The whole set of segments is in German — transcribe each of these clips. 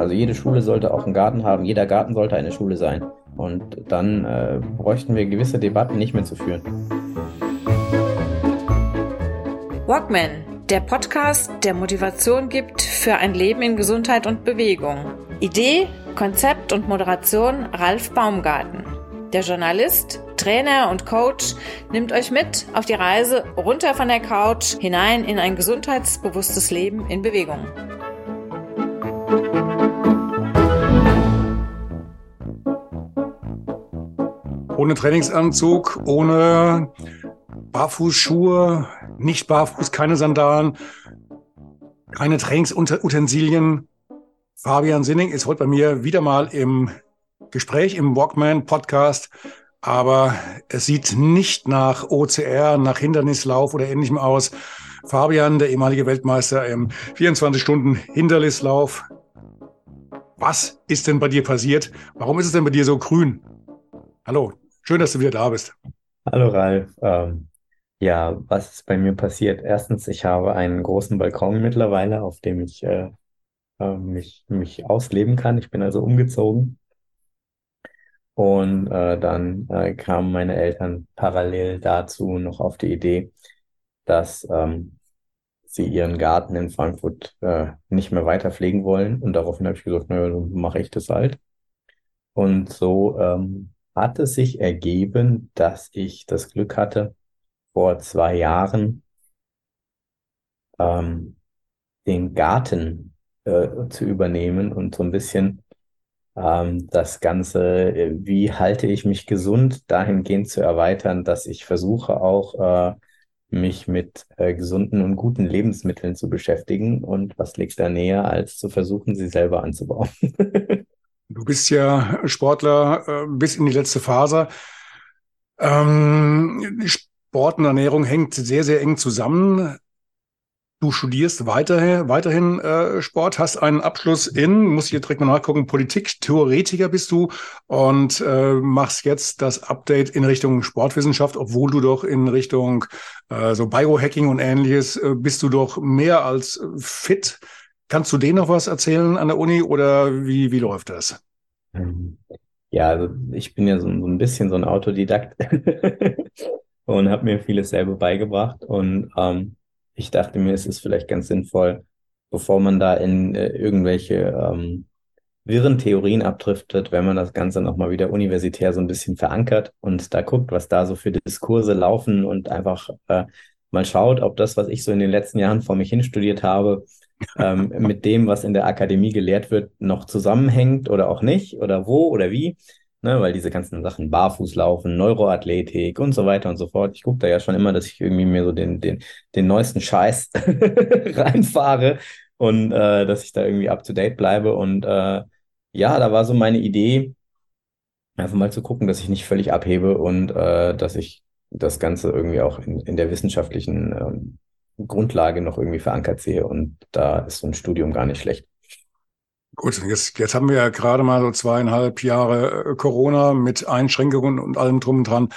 Also jede Schule sollte auch einen Garten haben, jeder Garten sollte eine Schule sein. Und dann äh, bräuchten wir gewisse Debatten nicht mehr zu führen. Walkman, der Podcast, der Motivation gibt für ein Leben in Gesundheit und Bewegung. Idee, Konzept und Moderation Ralf Baumgarten. Der Journalist, Trainer und Coach nimmt euch mit auf die Reise runter von der Couch hinein in ein gesundheitsbewusstes Leben in Bewegung. Ohne Trainingsanzug, ohne Barfußschuhe, nicht barfuß, keine Sandalen, keine Trainingsutensilien. Fabian Sinning ist heute bei mir wieder mal im Gespräch im Walkman Podcast, aber es sieht nicht nach OCR, nach Hindernislauf oder ähnlichem aus. Fabian, der ehemalige Weltmeister im 24 Stunden Hindernislauf. Was ist denn bei dir passiert? Warum ist es denn bei dir so grün? Hallo, schön, dass du wieder da bist. Hallo Ralf. Ähm, ja, was ist bei mir passiert? Erstens, ich habe einen großen Balkon mittlerweile, auf dem ich äh, äh, mich, mich ausleben kann. Ich bin also umgezogen. Und äh, dann äh, kamen meine Eltern parallel dazu noch auf die Idee, dass ähm, sie ihren Garten in Frankfurt äh, nicht mehr weiter pflegen wollen. Und daraufhin habe ich gesagt, naja, dann mache ich das halt. Und so ähm, hat es sich ergeben, dass ich das Glück hatte, vor zwei Jahren ähm, den Garten äh, zu übernehmen und so ein bisschen ähm, das Ganze, äh, wie halte ich mich gesund, dahingehend zu erweitern, dass ich versuche auch äh, mich mit äh, gesunden und guten Lebensmitteln zu beschäftigen. Und was liegt da näher, als zu versuchen, sie selber anzubauen? du bist ja Sportler äh, bis in die letzte Phase. Ähm, Sport und Ernährung hängt sehr, sehr eng zusammen. Du studierst weiterhin, weiterhin äh, Sport, hast einen Abschluss in, muss ich direkt mal nachgucken, Politik-Theoretiker bist du und äh, machst jetzt das Update in Richtung Sportwissenschaft, obwohl du doch in Richtung äh, so Biohacking und ähnliches äh, bist du doch mehr als fit. Kannst du denen noch was erzählen an der Uni oder wie, wie läuft das? Ähm, ja, also ich bin ja so, so ein bisschen so ein Autodidakt und habe mir vieles selber beigebracht und ähm, ich dachte mir, es ist vielleicht ganz sinnvoll, bevor man da in äh, irgendwelche ähm, wirren Theorien abdriftet, wenn man das Ganze nochmal wieder universitär so ein bisschen verankert und da guckt, was da so für Diskurse laufen und einfach äh, mal schaut, ob das, was ich so in den letzten Jahren vor mich hin studiert habe, ähm, mit dem, was in der Akademie gelehrt wird, noch zusammenhängt oder auch nicht oder wo oder wie ne, weil diese ganzen Sachen Barfußlaufen, Neuroathletik und so weiter und so fort. Ich gucke da ja schon immer, dass ich irgendwie mir so den, den, den neuesten Scheiß reinfahre und äh, dass ich da irgendwie up to date bleibe. Und äh, ja, da war so meine Idee, einfach mal zu gucken, dass ich nicht völlig abhebe und äh, dass ich das Ganze irgendwie auch in, in der wissenschaftlichen ähm, Grundlage noch irgendwie verankert sehe. Und da ist so ein Studium gar nicht schlecht. Gut, jetzt, jetzt haben wir ja gerade mal so zweieinhalb Jahre äh, Corona mit Einschränkungen und allem drum und dran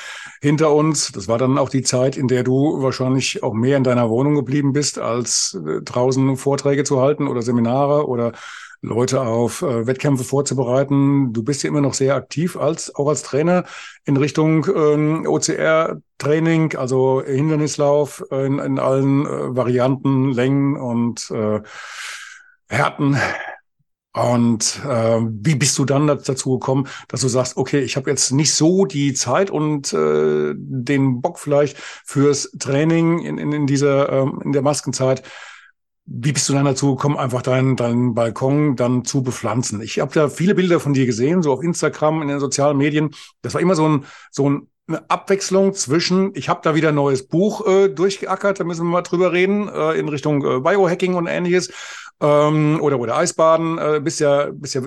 hinter uns. Das war dann auch die Zeit, in der du wahrscheinlich auch mehr in deiner Wohnung geblieben bist, als äh, draußen Vorträge zu halten oder Seminare oder Leute auf äh, Wettkämpfe vorzubereiten. Du bist ja immer noch sehr aktiv als auch als Trainer in Richtung ähm, OCR-Training, also Hindernislauf in, in allen äh, Varianten, Längen und äh, Härten. Und äh, wie bist du dann dazu gekommen, dass du sagst, okay, ich habe jetzt nicht so die Zeit und äh, den Bock vielleicht fürs Training in, in, in dieser ähm, in der Maskenzeit. Wie bist du dann dazu gekommen, einfach deinen, deinen Balkon dann zu bepflanzen? Ich habe da viele Bilder von dir gesehen, so auf Instagram, in den sozialen Medien. Das war immer so ein, so ein eine Abwechslung zwischen, ich habe da wieder ein neues Buch äh, durchgeackert, da müssen wir mal drüber reden, äh, in Richtung äh, Biohacking und ähnliches ähm, oder, oder Eisbaden, äh, bist ja, bist ja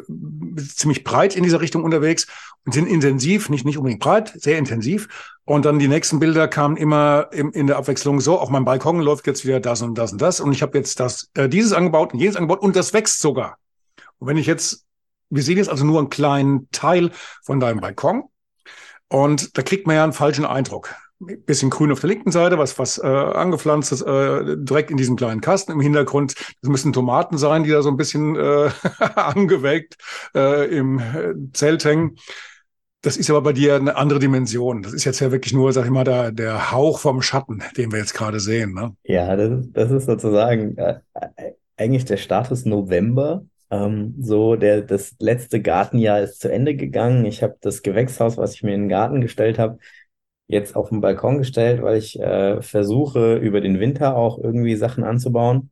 ziemlich breit in dieser Richtung unterwegs und sind intensiv, nicht, nicht unbedingt breit, sehr intensiv. Und dann die nächsten Bilder kamen immer im, in der Abwechslung so, auf meinem Balkon läuft jetzt wieder das und das und das und ich habe jetzt das, äh, dieses angebaut und jenes angebaut und das wächst sogar. Und wenn ich jetzt, wir sehen jetzt also nur einen kleinen Teil von deinem Balkon und da kriegt man ja einen falschen Eindruck. bisschen grün auf der linken Seite, was, was äh, angepflanzt ist, äh, direkt in diesem kleinen Kasten im Hintergrund. Das müssen Tomaten sein, die da so ein bisschen äh, angewelkt äh, im äh, Zelt hängen. Das ist aber bei dir eine andere Dimension. Das ist jetzt ja wirklich nur, sag ich mal, der, der Hauch vom Schatten, den wir jetzt gerade sehen. Ne? Ja, das ist, das ist sozusagen äh, äh eigentlich der Status November. Ähm, so, der, das letzte Gartenjahr ist zu Ende gegangen. Ich habe das Gewächshaus, was ich mir in den Garten gestellt habe, jetzt auf den Balkon gestellt, weil ich äh, versuche, über den Winter auch irgendwie Sachen anzubauen.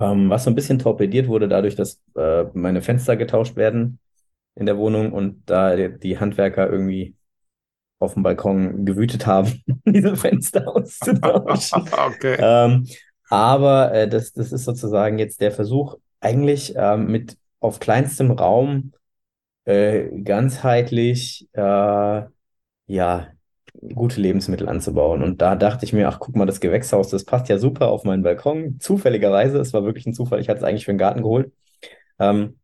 Ähm, was so ein bisschen torpediert wurde dadurch, dass äh, meine Fenster getauscht werden in der Wohnung und da die, Handwerker irgendwie auf dem Balkon gewütet haben, diese Fenster auszutauschen. okay. Ähm, aber äh, das, das ist sozusagen jetzt der Versuch, eigentlich ähm, mit auf kleinstem Raum äh, ganzheitlich äh, ja gute Lebensmittel anzubauen. Und da dachte ich mir, ach guck mal, das Gewächshaus, das passt ja super auf meinen Balkon. Zufälligerweise, es war wirklich ein Zufall, ich hatte es eigentlich für den Garten geholt. Ähm,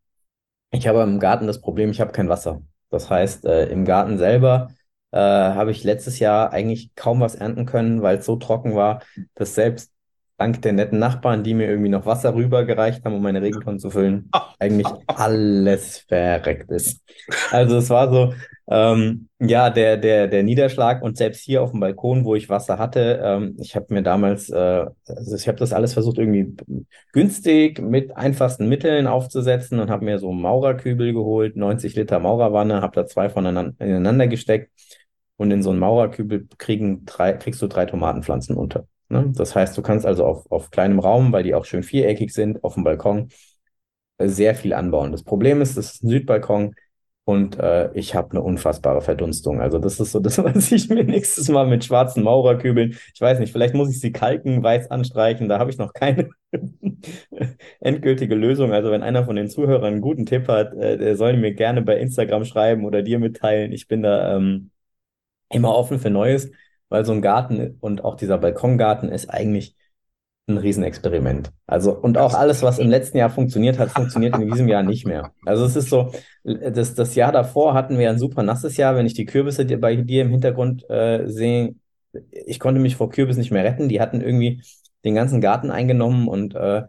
ich habe im Garten das Problem, ich habe kein Wasser. Das heißt, äh, im Garten selber äh, habe ich letztes Jahr eigentlich kaum was ernten können, weil es so trocken war, dass selbst dank der netten Nachbarn, die mir irgendwie noch Wasser rübergereicht haben, um meine Regentonnen zu füllen, eigentlich alles verreckt ist. Also es war so, ähm, ja, der, der, der Niederschlag und selbst hier auf dem Balkon, wo ich Wasser hatte, ähm, ich habe mir damals, äh, also ich habe das alles versucht irgendwie günstig mit einfachsten Mitteln aufzusetzen und habe mir so Maurerkübel geholt, 90 Liter Maurerwanne, habe da zwei voneinander ineinander gesteckt und in so einen Maurerkübel kriegen drei, kriegst du drei Tomatenpflanzen unter. Ne? Das heißt, du kannst also auf, auf kleinem Raum, weil die auch schön viereckig sind, auf dem Balkon äh, sehr viel anbauen. Das Problem ist, das ist ein Südbalkon und äh, ich habe eine unfassbare Verdunstung. Also das ist so das, was ich mir nächstes Mal mit schwarzen Maurerkübeln, ich weiß nicht, vielleicht muss ich sie kalken, weiß anstreichen, da habe ich noch keine endgültige Lösung. Also wenn einer von den Zuhörern einen guten Tipp hat, äh, der soll mir gerne bei Instagram schreiben oder dir mitteilen. Ich bin da ähm, immer offen für Neues weil so ein Garten und auch dieser Balkongarten ist eigentlich ein Riesenexperiment. Also, und auch alles, was im letzten Jahr funktioniert hat, funktioniert in diesem Jahr nicht mehr. Also es ist so, das, das Jahr davor hatten wir ein super nasses Jahr, wenn ich die Kürbisse bei dir im Hintergrund äh, sehe. Ich konnte mich vor Kürbis nicht mehr retten. Die hatten irgendwie den ganzen Garten eingenommen und äh,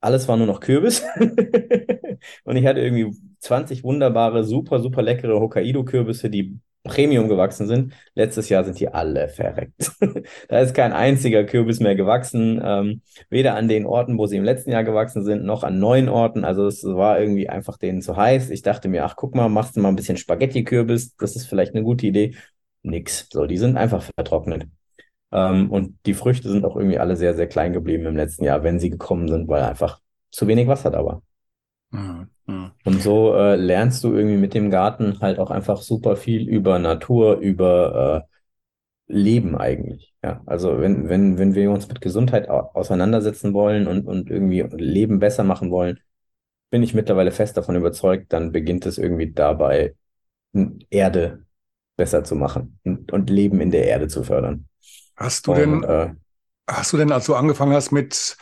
alles war nur noch Kürbis. und ich hatte irgendwie 20 wunderbare, super, super leckere Hokkaido-Kürbisse, die Premium gewachsen sind. Letztes Jahr sind die alle verreckt. da ist kein einziger Kürbis mehr gewachsen, ähm, weder an den Orten, wo sie im letzten Jahr gewachsen sind, noch an neuen Orten. Also es war irgendwie einfach denen zu heiß. Ich dachte mir, ach guck mal, machst du mal ein bisschen Spaghetti-Kürbis, das ist vielleicht eine gute Idee. Nix. So, die sind einfach vertrocknet. Ähm, und die Früchte sind auch irgendwie alle sehr, sehr klein geblieben im letzten Jahr, wenn sie gekommen sind, weil einfach zu wenig Wasser da war. Mhm. Mhm. Und so äh, lernst du irgendwie mit dem Garten halt auch einfach super viel über Natur, über äh, Leben eigentlich. Ja, also wenn, wenn, wenn wir uns mit Gesundheit auseinandersetzen wollen und, und irgendwie Leben besser machen wollen, bin ich mittlerweile fest davon überzeugt, dann beginnt es irgendwie dabei, Erde besser zu machen und, und Leben in der Erde zu fördern. Hast du und, denn, äh, hast du denn, als du angefangen hast mit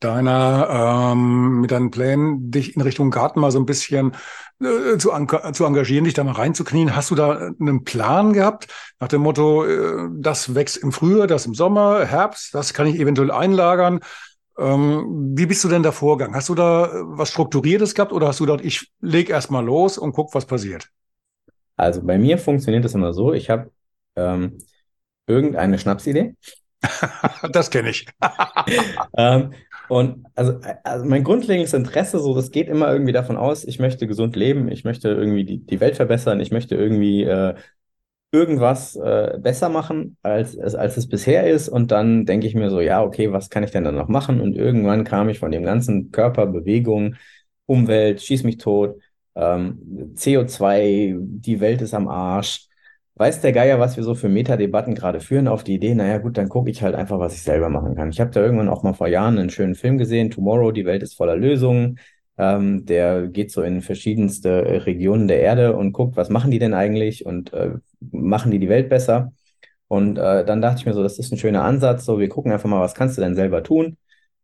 deiner, ähm, mit deinen Plänen, dich in Richtung Garten mal so ein bisschen äh, zu, zu engagieren, dich da mal reinzuknien. Hast du da einen Plan gehabt nach dem Motto, äh, das wächst im Frühjahr, das im Sommer, Herbst, das kann ich eventuell einlagern? Ähm, wie bist du denn da vorgegangen? Hast du da äh, was Strukturiertes gehabt oder hast du gedacht, ich leg erst mal los und guck, was passiert? Also bei mir funktioniert das immer so, ich habe ähm, irgendeine Schnapsidee. das kenne ich. ähm, und also, also mein grundlegendes Interesse, so das geht immer irgendwie davon aus, ich möchte gesund leben, ich möchte irgendwie die, die Welt verbessern, ich möchte irgendwie äh, irgendwas äh, besser machen, als, als, als es bisher ist. Und dann denke ich mir so, ja, okay, was kann ich denn dann noch machen? Und irgendwann kam ich von dem ganzen Körper, Bewegung, Umwelt, schieß mich tot, ähm, CO2, die Welt ist am Arsch weiß der Geier, was wir so für Metadebatten gerade führen, auf die Idee, naja gut, dann gucke ich halt einfach, was ich selber machen kann. Ich habe da irgendwann auch mal vor Jahren einen schönen Film gesehen, Tomorrow, die Welt ist voller Lösungen. Ähm, der geht so in verschiedenste Regionen der Erde und guckt, was machen die denn eigentlich und äh, machen die die Welt besser. Und äh, dann dachte ich mir so, das ist ein schöner Ansatz. So, wir gucken einfach mal, was kannst du denn selber tun?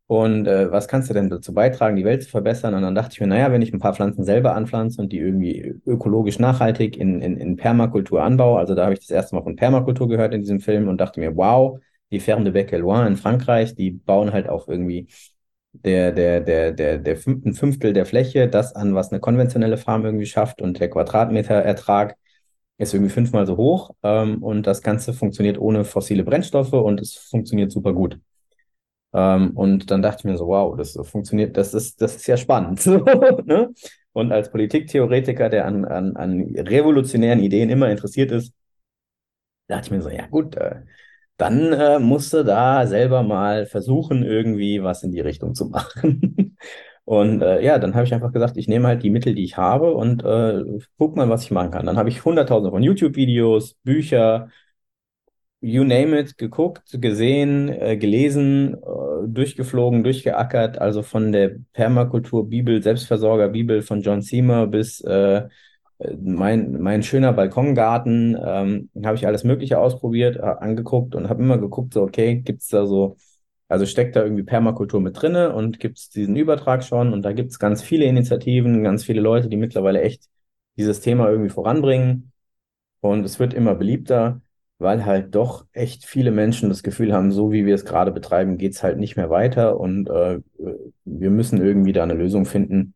Und äh, was kannst du denn dazu beitragen, die Welt zu verbessern? Und dann dachte ich mir, naja, wenn ich ein paar Pflanzen selber anpflanze und die irgendwie ökologisch nachhaltig in, in, in Permakultur anbaue, also da habe ich das erste Mal von Permakultur gehört in diesem Film und dachte mir, wow, die Ferme de Bec Loin in Frankreich, die bauen halt auch irgendwie der, der, der, der, der ein Fünftel der Fläche das an, was eine konventionelle Farm irgendwie schafft und der Quadratmeterertrag ist irgendwie fünfmal so hoch ähm, und das Ganze funktioniert ohne fossile Brennstoffe und es funktioniert super gut. Ähm, und dann dachte ich mir so, wow, das funktioniert, das ist, das ist ja spannend. ne? Und als Politiktheoretiker, der an, an, an revolutionären Ideen immer interessiert ist, dachte ich mir so, ja gut, äh, dann äh, musste da selber mal versuchen, irgendwie was in die Richtung zu machen. und äh, ja, dann habe ich einfach gesagt, ich nehme halt die Mittel, die ich habe und äh, guck mal, was ich machen kann. Dann habe ich hunderttausende von YouTube-Videos, Bücher, you name it, geguckt, gesehen, äh, gelesen, äh, durchgeflogen, durchgeackert, also von der Permakultur-Bibel, Selbstversorger-Bibel von John Seymour bis äh, mein, mein schöner Balkongarten, ähm, habe ich alles Mögliche ausprobiert, angeguckt und habe immer geguckt, so, okay, gibt es da so, also steckt da irgendwie Permakultur mit drinne und gibt es diesen Übertrag schon und da gibt es ganz viele Initiativen, ganz viele Leute, die mittlerweile echt dieses Thema irgendwie voranbringen und es wird immer beliebter, weil halt doch echt viele Menschen das Gefühl haben, so wie wir es gerade betreiben, geht es halt nicht mehr weiter und äh, wir müssen irgendwie da eine Lösung finden,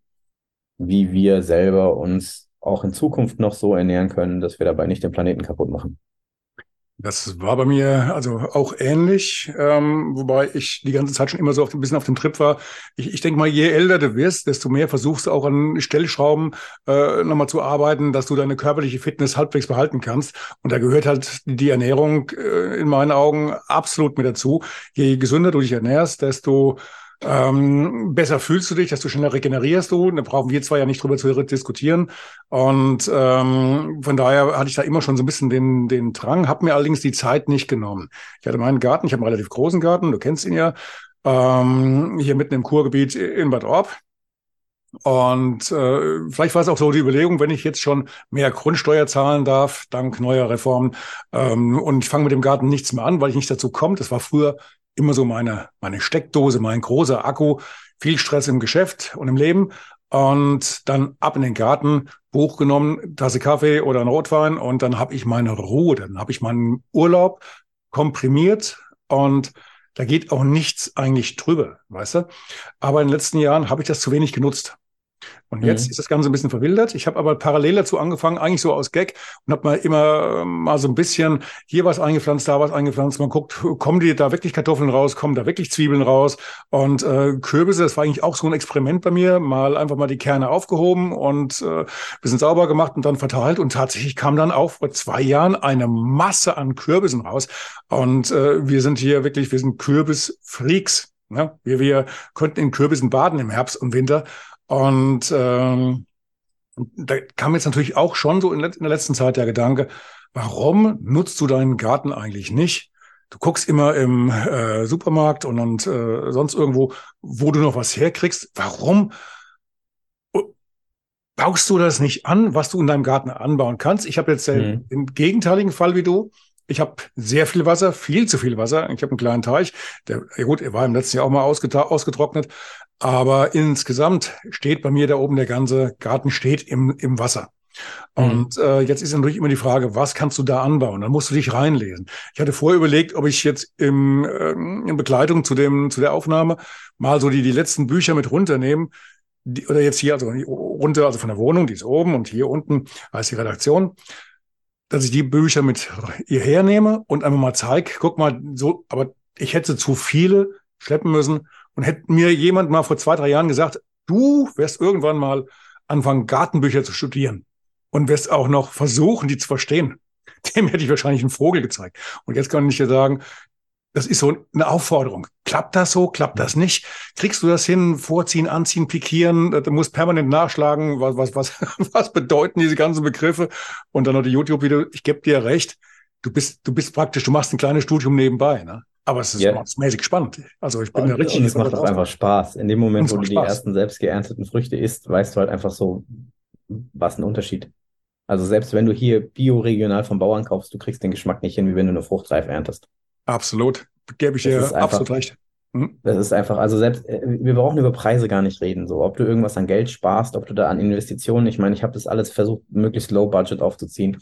wie wir selber uns auch in Zukunft noch so ernähren können, dass wir dabei nicht den Planeten kaputt machen. Das war bei mir also auch ähnlich, ähm, wobei ich die ganze Zeit schon immer so auf, ein bisschen auf dem Trip war. Ich, ich denke mal, je älter du wirst, desto mehr versuchst du auch an Stellschrauben äh, nochmal zu arbeiten, dass du deine körperliche Fitness halbwegs behalten kannst. Und da gehört halt die Ernährung äh, in meinen Augen absolut mit dazu. Je gesünder du dich ernährst, desto ähm, besser fühlst du dich, desto schneller regenerierst du. Da brauchen wir zwar ja nicht drüber zu diskutieren. Und ähm, von daher hatte ich da immer schon so ein bisschen den, den Drang, habe mir allerdings die Zeit nicht genommen. Ich hatte meinen Garten, ich habe einen relativ großen Garten, du kennst ihn ja, ähm, hier mitten im Kurgebiet in Bad Orb. Und äh, vielleicht war es auch so die Überlegung, wenn ich jetzt schon mehr Grundsteuer zahlen darf, dank neuer Reformen, ähm, und ich fange mit dem Garten nichts mehr an, weil ich nicht dazu komme. Das war früher immer so meine, meine Steckdose, mein großer Akku, viel Stress im Geschäft und im Leben. Und dann ab in den Garten, Buch genommen, Tasse Kaffee oder ein Rotwein und dann habe ich meine Ruhe, dann habe ich meinen Urlaub komprimiert und da geht auch nichts eigentlich drüber, weißt du? Aber in den letzten Jahren habe ich das zu wenig genutzt. Und jetzt mhm. ist das Ganze ein bisschen verwildert. Ich habe aber parallel dazu angefangen, eigentlich so aus Gag und habe mal immer ähm, mal so ein bisschen hier was eingepflanzt, da was eingepflanzt. Man guckt, kommen die da wirklich Kartoffeln raus, kommen da wirklich Zwiebeln raus und äh, Kürbisse. Das war eigentlich auch so ein Experiment bei mir. Mal einfach mal die Kerne aufgehoben und äh, bisschen sauber gemacht und dann verteilt. Und tatsächlich kam dann auch vor zwei Jahren eine Masse an Kürbissen raus. Und äh, wir sind hier wirklich, wir sind Kürbisfreaks. Ne? Wir, wir könnten in Kürbissen baden im Herbst und Winter. Und ähm, da kam jetzt natürlich auch schon so in, in der letzten Zeit der Gedanke, warum nutzt du deinen Garten eigentlich nicht? Du guckst immer im äh, Supermarkt und, und äh, sonst irgendwo, wo du noch was herkriegst. Warum baust du das nicht an, was du in deinem Garten anbauen kannst? Ich habe jetzt mhm. den gegenteiligen Fall wie du. Ich habe sehr viel Wasser, viel zu viel Wasser. Ich habe einen kleinen Teich. Der, ja gut, er war im letzten Jahr auch mal ausgetrocknet. Aber insgesamt steht bei mir da oben der ganze Garten steht im, im Wasser. Mhm. Und äh, jetzt ist natürlich immer die Frage, was kannst du da anbauen? Dann musst du dich reinlesen. Ich hatte vorher überlegt, ob ich jetzt im, äh, in Begleitung zu dem zu der Aufnahme mal so die die letzten Bücher mit runternehme. Die, oder jetzt hier, also runter, also von der Wohnung, die ist oben und hier unten als die Redaktion, dass ich die Bücher mit ihr hernehme und einfach mal zeige, guck mal, so, aber ich hätte zu viele schleppen müssen und hätte mir jemand mal vor zwei, drei Jahren gesagt, du wirst irgendwann mal anfangen, Gartenbücher zu studieren und wirst auch noch versuchen, die zu verstehen, dem hätte ich wahrscheinlich einen Vogel gezeigt. Und jetzt kann ich dir sagen, das ist so eine Aufforderung. Klappt das so? Klappt das nicht? Kriegst du das hin? Vorziehen, anziehen, pikieren? Du musst permanent nachschlagen. Was, was, was, was bedeuten diese ganzen Begriffe? Und dann noch die YouTube-Video. Ich gebe dir recht. Du bist, du bist praktisch, du machst ein kleines Studium nebenbei. Ne? Aber es ist yeah. mäßig spannend. Also ich bin und, ja richtig. Und es macht auch einfach Spaß. In dem Moment, wo du die ersten selbst geernteten Früchte isst, weißt du halt einfach so, was ein Unterschied. Also selbst wenn du hier bioregional vom Bauern kaufst, du kriegst den Geschmack nicht hin, wie wenn du eine Fruchtreif erntest. Absolut. Gebe ich dir absolut recht. Mhm. Das ist einfach, also selbst, äh, wir brauchen über Preise gar nicht reden. So, ob du irgendwas an Geld sparst, ob du da an Investitionen, ich meine, ich habe das alles versucht, möglichst low budget aufzuziehen.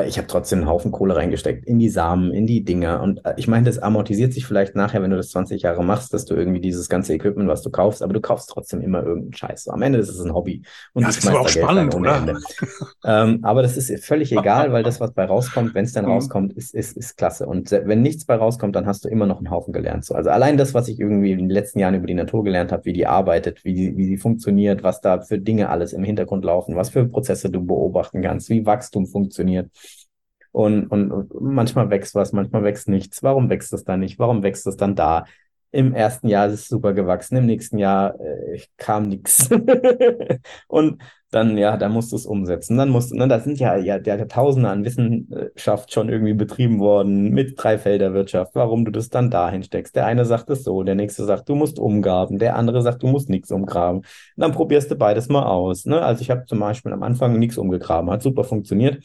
Äh, ich habe trotzdem einen Haufen Kohle reingesteckt in die Samen, in die Dinger. Und äh, ich meine, das amortisiert sich vielleicht nachher, wenn du das 20 Jahre machst, dass du irgendwie dieses ganze Equipment, was du kaufst, aber du kaufst trotzdem immer irgendeinen Scheiß. Am Ende ist es ein Hobby. Und ja, das ist aber auch spannend, Ende. ähm, aber das ist völlig egal, weil das, was bei rauskommt, wenn es dann mhm. rauskommt, ist, ist, ist klasse. Und wenn nichts bei rauskommt, dann hast du immer noch einen Haufen gelernt. So, also allein das, was ich irgendwie in den letzten Jahren über die Natur gelernt habe, wie die arbeitet, wie, die, wie sie funktioniert, was da für Dinge alles im Hintergrund laufen, was für Prozesse du beobachten kannst, wie Wachstum funktioniert und, und, manchmal wächst was, manchmal wächst nichts. Warum wächst es dann nicht? Warum wächst es dann da? Im ersten Jahr ist es super gewachsen, im nächsten Jahr äh, kam nichts. und dann, ja, da musst du es umsetzen. Dann musst du, ne, da sind ja, ja, der Tausende an Wissenschaft schon irgendwie betrieben worden mit Dreifelderwirtschaft, warum du das dann dahin steckst. Der eine sagt es so, der nächste sagt, du musst umgraben, der andere sagt, du musst nichts umgraben. Und dann probierst du beides mal aus. Ne? Also ich habe zum Beispiel am Anfang nichts umgegraben, hat super funktioniert.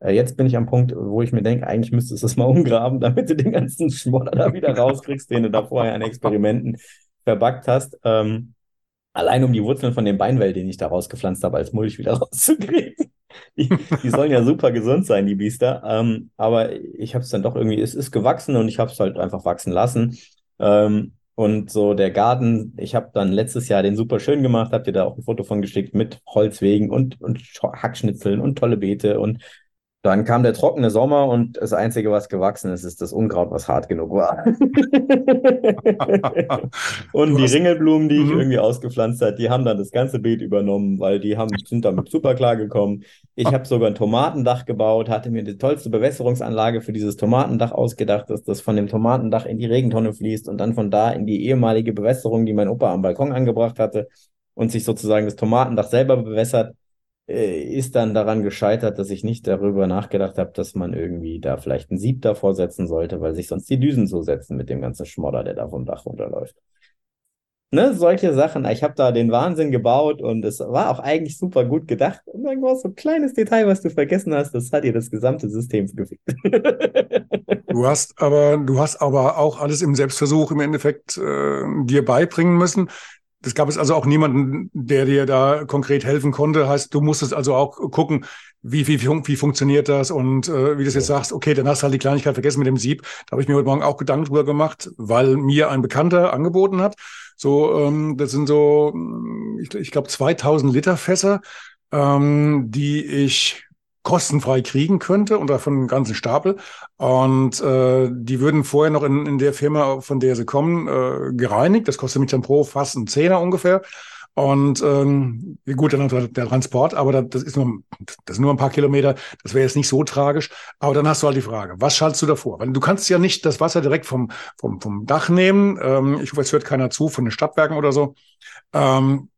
Äh, jetzt bin ich am Punkt, wo ich mir denke, eigentlich müsstest du es mal umgraben, damit du den ganzen Schmodder da wieder rauskriegst, den du da vorher an Experimenten verbackt hast. Ähm, allein um die Wurzeln von dem Beinwell, den ich da rausgepflanzt habe, als Mulch wieder rauszukriegen. Die, die sollen ja super gesund sein, die Biester. Ähm, aber ich habe es dann doch irgendwie, es ist gewachsen und ich habe es halt einfach wachsen lassen. Ähm, und so der Garten, ich habe dann letztes Jahr den super schön gemacht, habt ihr da auch ein Foto von geschickt mit Holzwegen und, und Hackschnitzeln und tolle Beete und dann kam der trockene Sommer und das Einzige, was gewachsen ist, ist das Unkraut, was hart genug war. und die Ringelblumen, die ich mhm. irgendwie ausgepflanzt habe, die haben dann das ganze Beet übernommen, weil die haben, sind damit super klar gekommen. Ich habe sogar ein Tomatendach gebaut, hatte mir die tollste Bewässerungsanlage für dieses Tomatendach ausgedacht, dass das von dem Tomatendach in die Regentonne fließt und dann von da in die ehemalige Bewässerung, die mein Opa am Balkon angebracht hatte und sich sozusagen das Tomatendach selber bewässert. Äh, ist dann daran gescheitert, dass ich nicht darüber nachgedacht habe, dass man irgendwie da vielleicht ein Sieb davor setzen sollte, weil sich sonst die Düsen so setzen mit dem ganzen Schmodder, der da vom Dach runterläuft. Ne, solche Sachen. Ich habe da den Wahnsinn gebaut und es war auch eigentlich super gut gedacht. Und dann war so ein kleines Detail, was du vergessen hast, das hat dir das gesamte System gefickt. du hast aber, du hast aber auch alles im Selbstversuch im Endeffekt äh, dir beibringen müssen. Es gab es also auch niemanden, der dir da konkret helfen konnte. Heißt, du musstest also auch gucken, wie, wie, wie, wie funktioniert das und äh, wie du es jetzt sagst, okay, dann hast du halt die Kleinigkeit vergessen mit dem Sieb. Da habe ich mir heute Morgen auch Gedanken drüber gemacht, weil mir ein Bekannter angeboten hat. So, ähm, das sind so, ich, ich glaube, 2000 Liter Fässer, ähm, die ich kostenfrei kriegen könnte und davon einen ganzen Stapel. Und äh, die würden vorher noch in, in der Firma, von der sie kommen, äh, gereinigt. Das kostet mich dann pro fast einen Zehner ungefähr. Und ähm, gut, dann der, Transport, aber das ist nur, das sind nur ein paar Kilometer, das wäre jetzt nicht so tragisch. Aber dann hast du halt die Frage, was schaltest du davor? Weil du kannst ja nicht das Wasser direkt vom, vom, vom Dach nehmen. Ähm, ich hoffe, es hört keiner zu von den Stadtwerken oder so. Ähm,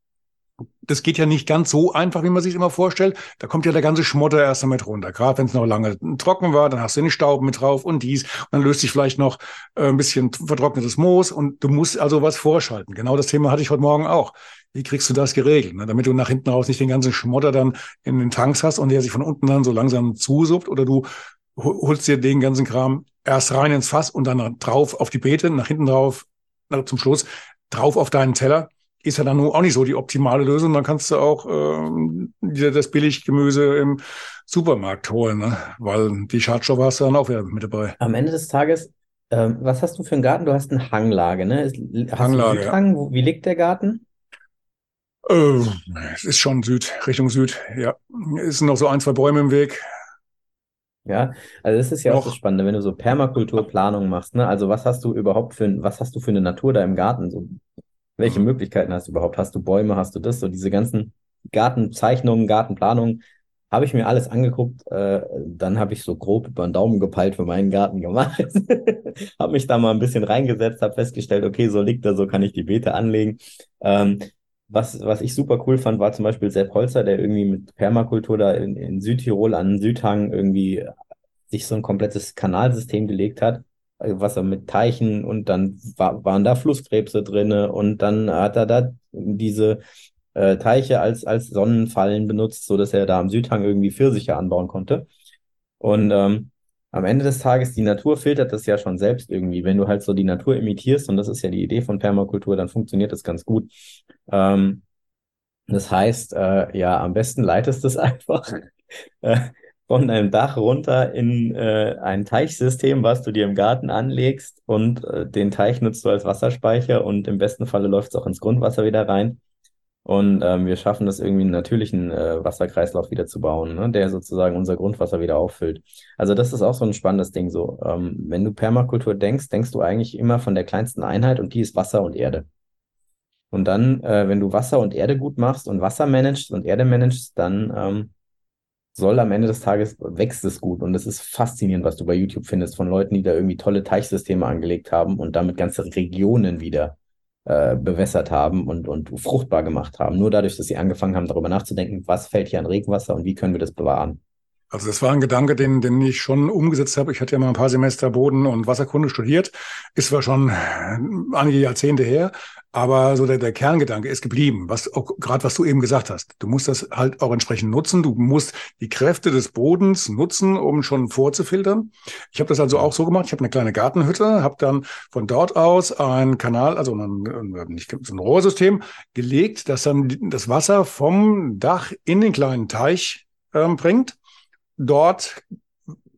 das geht ja nicht ganz so einfach, wie man sich immer vorstellt. Da kommt ja der ganze Schmotter erst damit runter. Gerade wenn es noch lange trocken war, dann hast du den Staub mit drauf und dies. Und dann löst sich vielleicht noch äh, ein bisschen vertrocknetes Moos und du musst also was vorschalten. Genau das Thema hatte ich heute Morgen auch. Wie kriegst du das geregelt? Ne? Damit du nach hinten raus nicht den ganzen Schmotter dann in den Tanks hast und der sich von unten dann so langsam zusuppt oder du holst dir den ganzen Kram erst rein ins Fass und dann drauf auf die Beete, nach hinten drauf, zum Schluss drauf auf deinen Teller ist ja dann auch nicht so die optimale Lösung. Dann kannst du auch ähm, das Billiggemüse im Supermarkt holen, ne? weil die Schadstoffe hast du dann auch wieder mit dabei. Am Ende des Tages, ähm, was hast du für einen Garten? Du hast eine Hanglage, ne? Hast Hanglage. Du Südhang? Ja. Wie liegt der Garten? Äh, es ist schon Süd, Richtung Süd, ja. Es sind noch so ein, zwei Bäume im Weg. Ja, also das ist ja noch. auch das Spannende, wenn du so Permakulturplanung machst, ne? Also was hast du überhaupt für was hast du für eine Natur da im Garten? So welche mhm. Möglichkeiten hast du überhaupt? Hast du Bäume, hast du das? So diese ganzen Gartenzeichnungen, Gartenplanungen, habe ich mir alles angeguckt. Äh, dann habe ich so grob über den Daumen gepeilt für meinen Garten gemacht. habe mich da mal ein bisschen reingesetzt, habe festgestellt, okay, so liegt er, so kann ich die Beete anlegen. Ähm, was, was ich super cool fand, war zum Beispiel Sepp Holzer, der irgendwie mit Permakultur da in, in Südtirol an Südhang irgendwie sich so ein komplettes Kanalsystem gelegt hat Wasser mit Teichen und dann war, waren da Flusskrebse drinne und dann hat er da diese äh, Teiche als, als Sonnenfallen benutzt, so dass er da am Südhang irgendwie Pfirsiche anbauen konnte. Und ähm, am Ende des Tages, die Natur filtert das ja schon selbst irgendwie. Wenn du halt so die Natur imitierst, und das ist ja die Idee von Permakultur, dann funktioniert das ganz gut. Ähm, das heißt, äh, ja, am besten leitest du es einfach äh, von deinem Dach runter in äh, ein Teichsystem, was du dir im Garten anlegst und äh, den Teich nutzt du als Wasserspeicher und im besten Falle läuft es auch ins Grundwasser wieder rein. Und ähm, wir schaffen das irgendwie einen natürlichen äh, Wasserkreislauf wieder zu bauen, ne? der sozusagen unser Grundwasser wieder auffüllt. Also das ist auch so ein spannendes Ding so. Ähm, wenn du Permakultur denkst, denkst du eigentlich immer von der kleinsten Einheit und die ist Wasser und Erde. Und dann, äh, wenn du Wasser und Erde gut machst und Wasser managst und Erde managst, dann ähm, soll am Ende des Tages wächst es gut. Und es ist faszinierend, was du bei YouTube findest von Leuten, die da irgendwie tolle Teichsysteme angelegt haben und damit ganze Regionen wieder äh, bewässert haben und, und fruchtbar gemacht haben. Nur dadurch, dass sie angefangen haben, darüber nachzudenken, was fällt hier an Regenwasser und wie können wir das bewahren. Also das war ein Gedanke, den, den ich schon umgesetzt habe. Ich hatte ja mal ein paar Semester Boden- und Wasserkunde studiert. Ist zwar schon einige Jahrzehnte her, aber so der, der Kerngedanke ist geblieben. Was gerade was du eben gesagt hast. Du musst das halt auch entsprechend nutzen. Du musst die Kräfte des Bodens nutzen, um schon vorzufiltern. Ich habe das also auch so gemacht. Ich habe eine kleine Gartenhütte, habe dann von dort aus ein Kanal, also ein, nicht ein Rohrsystem gelegt, das dann das Wasser vom Dach in den kleinen Teich ähm, bringt dort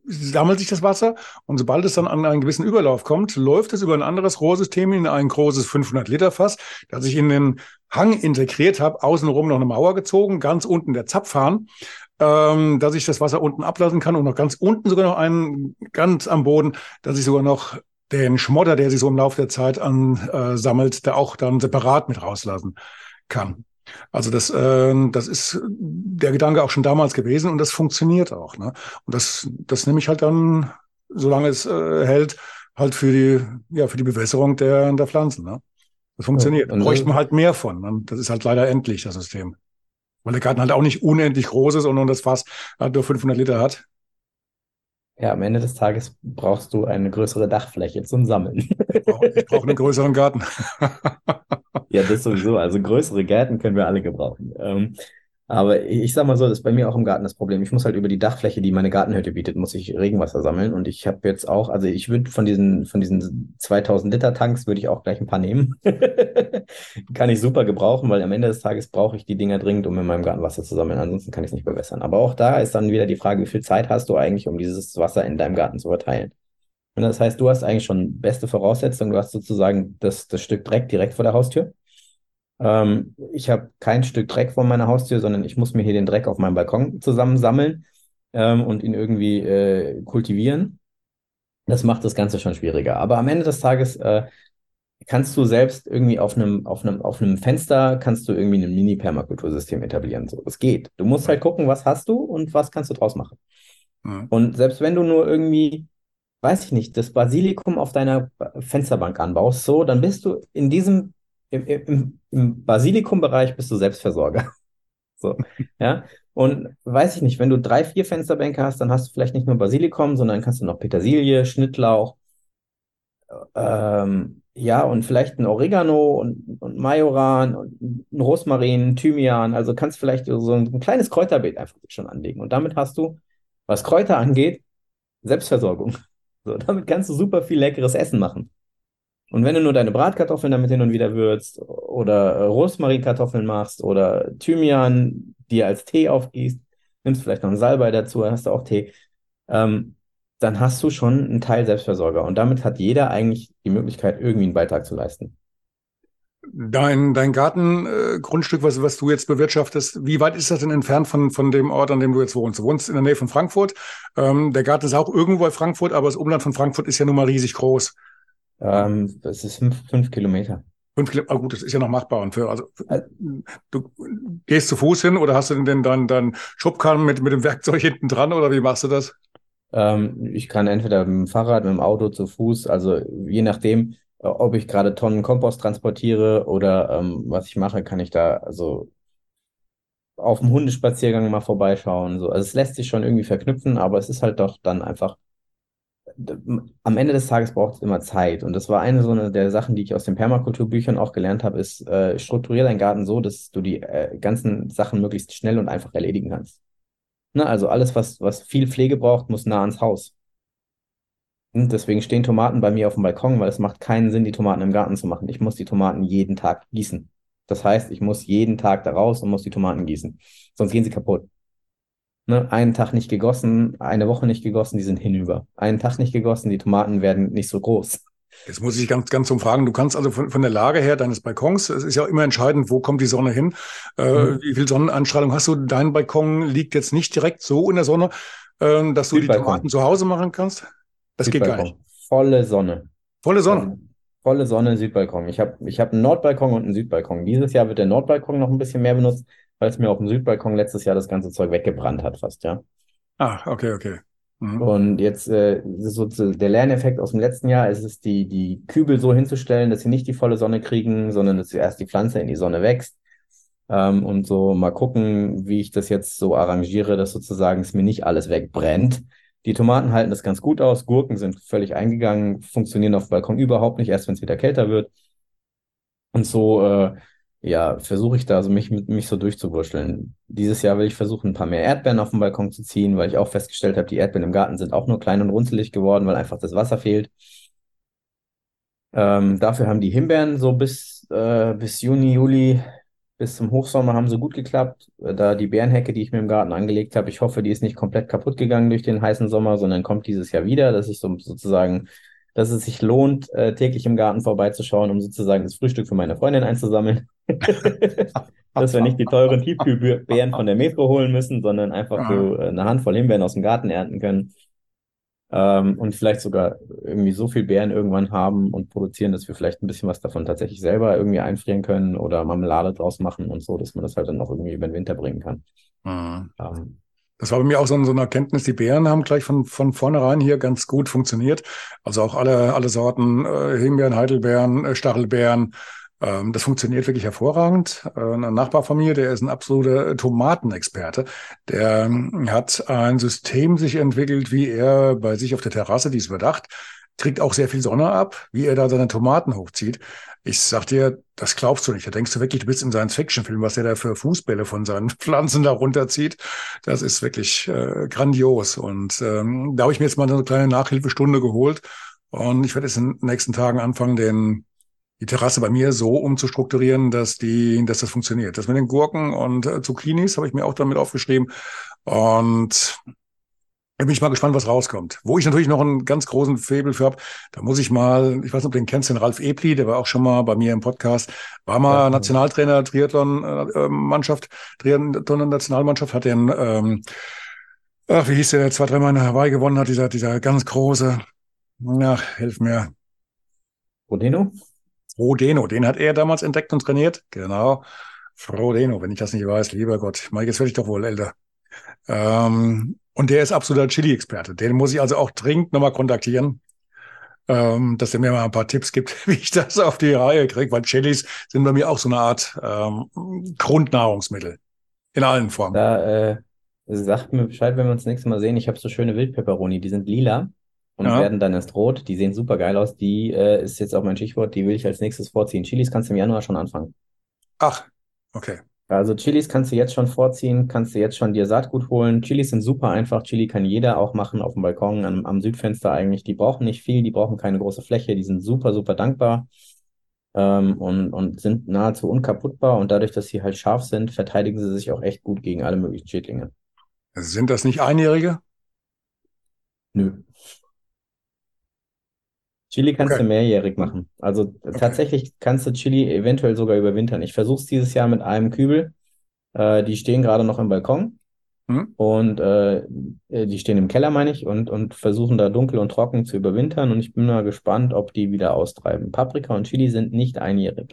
sammelt sich das Wasser und sobald es dann an einen gewissen Überlauf kommt, läuft es über ein anderes Rohrsystem in ein großes 500 Liter Fass, das ich in den Hang integriert habe, außenrum noch eine Mauer gezogen, ganz unten der Zapfhahn, ähm, dass ich das Wasser unten ablassen kann und noch ganz unten sogar noch einen, ganz am Boden, dass ich sogar noch den Schmodder, der sich so im Laufe der Zeit ansammelt, der auch dann separat mit rauslassen kann. Also das, äh, das ist der Gedanke auch schon damals gewesen und das funktioniert auch. Ne? Und das, das nehme ich halt dann, solange es äh, hält, halt für die, ja, für die Bewässerung der, der Pflanzen. Ne? Das funktioniert. Da bräuchte man halt mehr von. Ne? Das ist halt leider endlich, das System. Weil der Garten halt auch nicht unendlich groß ist, sondern das Fass halt nur 500 Liter hat. Ja, am Ende des Tages brauchst du eine größere Dachfläche zum Sammeln. Ich brauche brauch einen größeren Garten. ja, das sowieso. Also größere Gärten können wir alle gebrauchen. Ähm, aber ich sag mal so, das ist bei mir auch im Garten das Problem. Ich muss halt über die Dachfläche, die meine Gartenhütte bietet, muss ich Regenwasser sammeln. Und ich habe jetzt auch, also ich würde von diesen, von diesen 2000 Liter Tanks würde ich auch gleich ein paar nehmen. kann ich super gebrauchen, weil am Ende des Tages brauche ich die Dinger dringend, um in meinem Garten Wasser zu sammeln. Ansonsten kann ich es nicht bewässern. Aber auch da ist dann wieder die Frage, wie viel Zeit hast du eigentlich, um dieses Wasser in deinem Garten zu verteilen? Und das heißt, du hast eigentlich schon beste Voraussetzungen. Du hast sozusagen das, das Stück Dreck direkt vor der Haustür. Ähm, ich habe kein Stück Dreck vor meiner Haustür, sondern ich muss mir hier den Dreck auf meinem Balkon zusammensammeln ähm, und ihn irgendwie äh, kultivieren. Das macht das Ganze schon schwieriger. Aber am Ende des Tages äh, kannst du selbst irgendwie auf einem, auf einem, auf einem Fenster kannst du irgendwie ein Mini-Permakultursystem etablieren. So, das geht. Du musst halt gucken, was hast du und was kannst du draus machen. Mhm. Und selbst wenn du nur irgendwie, weiß ich nicht, das Basilikum auf deiner Fensterbank anbaust, so, dann bist du in diesem im, im, im Basilikum-Bereich bist du Selbstversorger. so, ja. Und weiß ich nicht, wenn du drei, vier Fensterbänke hast, dann hast du vielleicht nicht nur Basilikum, sondern kannst du noch Petersilie, Schnittlauch, ähm, ja, und vielleicht ein Oregano und, und Majoran und ein Rosmarin, Thymian. Also kannst vielleicht so ein, ein kleines Kräuterbeet einfach schon anlegen. Und damit hast du, was Kräuter angeht, Selbstversorgung. So, damit kannst du super viel leckeres Essen machen. Und wenn du nur deine Bratkartoffeln damit hin und wieder würzt oder Rosmarinkartoffeln machst oder Thymian dir als Tee aufgießt, nimmst vielleicht noch einen Salbei dazu, dann hast du auch Tee, ähm, dann hast du schon einen Teil Selbstversorger. Und damit hat jeder eigentlich die Möglichkeit, irgendwie einen Beitrag zu leisten. Dein, dein Gartengrundstück, äh, was, was du jetzt bewirtschaftest, wie weit ist das denn entfernt von, von dem Ort, an dem du jetzt wohnst? Du wohnst in der Nähe von Frankfurt. Ähm, der Garten ist auch irgendwo in Frankfurt, aber das Umland von Frankfurt ist ja nun mal riesig groß. Ähm, das ist fünf, fünf Kilometer. Fünf Kilometer, ah, gut, das ist ja noch machbar. Und für, also, äh, du gehst zu Fuß hin oder hast du denn dann dein Schubkarren mit, mit dem Werkzeug hinten dran oder wie machst du das? Ähm, ich kann entweder mit dem Fahrrad, mit dem Auto, zu Fuß, also je nachdem, äh, ob ich gerade Tonnen Kompost transportiere oder ähm, was ich mache, kann ich da also auf dem Hundespaziergang mal vorbeischauen. So. Also es lässt sich schon irgendwie verknüpfen, aber es ist halt doch dann einfach am Ende des Tages braucht es immer Zeit. Und das war eine so eine der Sachen, die ich aus den Permakulturbüchern auch gelernt habe, ist, äh, strukturiere deinen Garten so, dass du die äh, ganzen Sachen möglichst schnell und einfach erledigen kannst. Ne? Also alles, was, was viel Pflege braucht, muss nah ans Haus. Und deswegen stehen Tomaten bei mir auf dem Balkon, weil es macht keinen Sinn, die Tomaten im Garten zu machen. Ich muss die Tomaten jeden Tag gießen. Das heißt, ich muss jeden Tag da raus und muss die Tomaten gießen. Sonst gehen sie kaputt. Ne? Einen Tag nicht gegossen, eine Woche nicht gegossen, die sind hinüber. Einen Tag nicht gegossen, die Tomaten werden nicht so groß. Jetzt muss ich ganz, ganz umfragen. Du kannst also von, von der Lage her deines Balkons, es ist ja immer entscheidend, wo kommt die Sonne hin? Äh, mhm. Wie viel Sonnenanstrahlung hast du? Dein Balkon liegt jetzt nicht direkt so in der Sonne, äh, dass du die Tomaten zu Hause machen kannst? Das geht gar nicht. Volle Sonne. Volle Sonne. Also, volle Sonne, Südbalkon. Ich habe ich hab einen Nordbalkon und einen Südbalkon. Dieses Jahr wird der Nordbalkon noch ein bisschen mehr benutzt, weil es mir auf dem Südbalkon letztes Jahr das ganze Zeug weggebrannt hat, fast, ja. Ah, okay, okay. Mhm. Und jetzt äh, so der Lerneffekt aus dem letzten Jahr ist es, die, die Kübel so hinzustellen, dass sie nicht die volle Sonne kriegen, sondern dass zuerst die Pflanze in die Sonne wächst. Ähm, und so mal gucken, wie ich das jetzt so arrangiere, dass sozusagen es mir nicht alles wegbrennt. Die Tomaten halten das ganz gut aus, Gurken sind völlig eingegangen, funktionieren auf dem Balkon überhaupt nicht, erst wenn es wieder kälter wird. Und so äh, ja, versuche ich da so mich, mich so durchzuwurschteln. Dieses Jahr will ich versuchen, ein paar mehr Erdbeeren auf den Balkon zu ziehen, weil ich auch festgestellt habe, die Erdbeeren im Garten sind auch nur klein und runzelig geworden, weil einfach das Wasser fehlt. Ähm, dafür haben die Himbeeren so bis, äh, bis Juni, Juli, bis zum Hochsommer haben sie gut geklappt. Äh, da die Bärenhecke, die ich mir im Garten angelegt habe, ich hoffe, die ist nicht komplett kaputt gegangen durch den heißen Sommer, sondern kommt dieses Jahr wieder, dass ich so sozusagen dass es sich lohnt, äh, täglich im Garten vorbeizuschauen, um sozusagen das Frühstück für meine Freundin einzusammeln. dass wir nicht die teuren Tiefkühlbeeren von der Metro holen müssen, sondern einfach so äh, eine Handvoll Himbeeren aus dem Garten ernten können. Ähm, und vielleicht sogar irgendwie so viel Beeren irgendwann haben und produzieren, dass wir vielleicht ein bisschen was davon tatsächlich selber irgendwie einfrieren können oder Marmelade draus machen und so, dass man das halt dann auch irgendwie über den Winter bringen kann. Mhm. Ähm, das war bei mir auch so, so eine Erkenntnis. Die Beeren haben gleich von, von vornherein hier ganz gut funktioniert. Also auch alle, alle Sorten, äh, Himbeeren, Heidelbeeren, äh, Stachelbeeren. Ähm, das funktioniert wirklich hervorragend. Äh, von mir, der ist ein absoluter Tomatenexperte. Der äh, hat ein System sich entwickelt, wie er bei sich auf der Terrasse, die ist überdacht, kriegt auch sehr viel Sonne ab, wie er da seine Tomaten hochzieht. Ich sag dir, das glaubst du nicht. Da denkst du wirklich, du bist im Science-Fiction-Film, was er da für Fußbälle von seinen Pflanzen da runterzieht. Das ist wirklich äh, grandios. Und ähm, da habe ich mir jetzt mal eine kleine Nachhilfestunde geholt. Und ich werde jetzt in den nächsten Tagen anfangen, den, die Terrasse bei mir so umzustrukturieren, dass die, dass das funktioniert. Das mit den Gurken und äh, Zucchinis habe ich mir auch damit aufgeschrieben. Und da bin ich mal gespannt, was rauskommt. Wo ich natürlich noch einen ganz großen Faible für habe, da muss ich mal, ich weiß nicht, ob du den kennst, den Ralf Ebli, der war auch schon mal bei mir im Podcast, war mal ja, Nationaltrainer Triathlon-Mannschaft, äh, Triathlon-Nationalmannschaft, hat den, ähm, ach, wie hieß der, der zwei, dreimal in Hawaii gewonnen hat, dieser, dieser ganz große, ach, hilf mir. Rodeno? Rodeno, den hat er damals entdeckt und trainiert, genau. Frodeno, wenn ich das nicht weiß, lieber Gott, Mike, jetzt werde ich doch wohl älter. Ähm, und der ist absoluter Chili-Experte. Den muss ich also auch dringend nochmal kontaktieren, ähm, dass er mir mal ein paar Tipps gibt, wie ich das auf die Reihe kriege, weil Chilis sind bei mir auch so eine Art ähm, Grundnahrungsmittel. In allen Formen. Da äh, sagt mir Bescheid, wenn wir uns das nächste Mal sehen. Ich habe so schöne Wildpeperoni, die sind lila und ja. werden dann erst rot. Die sehen super geil aus. Die äh, ist jetzt auch mein Stichwort, die will ich als nächstes vorziehen. Chilis kannst du im Januar schon anfangen. Ach, okay. Also Chilis kannst du jetzt schon vorziehen, kannst du jetzt schon dir Saatgut holen. Chilis sind super einfach. Chili kann jeder auch machen auf dem Balkon, am, am Südfenster eigentlich. Die brauchen nicht viel, die brauchen keine große Fläche, die sind super, super dankbar ähm, und, und sind nahezu unkaputtbar. Und dadurch, dass sie halt scharf sind, verteidigen sie sich auch echt gut gegen alle möglichen Schädlinge. Sind das nicht Einjährige? Nö. Chili kannst okay. du mehrjährig machen. Also okay. tatsächlich kannst du Chili eventuell sogar überwintern. Ich versuche es dieses Jahr mit einem Kübel. Äh, die stehen gerade noch im Balkon. Hm? Und äh, äh, die stehen im Keller, meine ich, und, und versuchen da dunkel und trocken zu überwintern. Und ich bin mal gespannt, ob die wieder austreiben. Paprika und Chili sind nicht einjährig.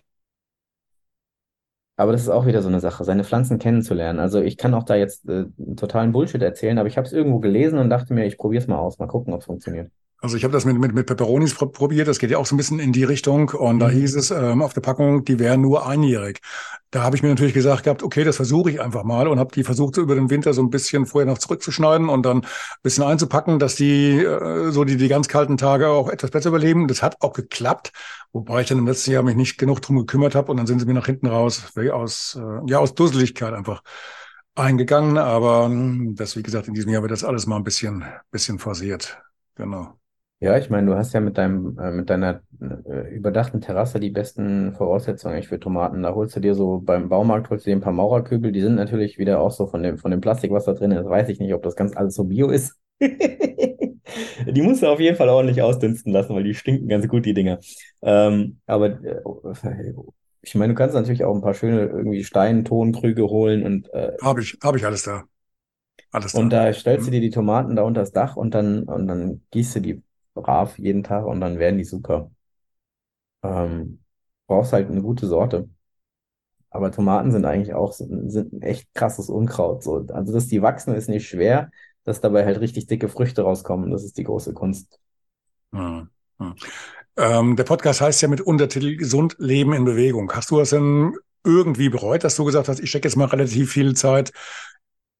Aber das ist auch wieder so eine Sache, seine Pflanzen kennenzulernen. Also ich kann auch da jetzt äh, totalen Bullshit erzählen, aber ich habe es irgendwo gelesen und dachte mir, ich probiere es mal aus, mal gucken, ob es funktioniert. Also ich habe das mit, mit, mit Peperonis probiert, das geht ja auch so ein bisschen in die Richtung. Und mhm. da hieß es ähm, auf der Packung, die wären nur einjährig. Da habe ich mir natürlich gesagt gehabt, okay, das versuche ich einfach mal und habe die versucht, so über den Winter so ein bisschen vorher noch zurückzuschneiden und dann ein bisschen einzupacken, dass die äh, so die, die ganz kalten Tage auch etwas besser überleben. Das hat auch geklappt, wobei ich dann im letzten Jahr mich nicht genug drum gekümmert habe und dann sind sie mir nach hinten raus, aus, äh, ja, aus Dusseligkeit einfach eingegangen. Aber hm, das, wie gesagt, in diesem Jahr wird das alles mal ein bisschen, bisschen forciert. Genau. Ja, ich meine, du hast ja mit deinem, äh, mit deiner äh, überdachten Terrasse die besten Voraussetzungen eigentlich für Tomaten. Da holst du dir so beim Baumarkt, holst du dir ein paar Maurerkübel, die sind natürlich wieder auch so von dem, von dem Plastik, was da drin ist. Weiß ich nicht, ob das ganz alles so bio ist. Die musst du auf jeden Fall ordentlich ausdünsten lassen, weil die stinken ganz gut, die Dinger. Ähm, aber äh, ich meine, du kannst natürlich auch ein paar schöne irgendwie Steintonkrüge holen und äh, Habe ich, habe ich alles da. Alles und da. da stellst du Mhm. dir die Tomaten da unter das Dach und dann und dann gießt du die brav jeden Tag und dann werden die super. Ähm, brauchst halt eine gute Sorte. Aber Tomaten sind eigentlich auch sind, ein echt krasses Unkraut. So. Also, dass die wachsen, ist nicht schwer, dass dabei halt richtig dicke Früchte rauskommen. Das ist die große Kunst. Mhm. Mhm. Ähm, der Podcast heißt ja mit Untertitel Gesund Leben in Bewegung. Hast du das denn irgendwie bereut, dass du gesagt hast, ich stecke jetzt mal relativ viel Zeit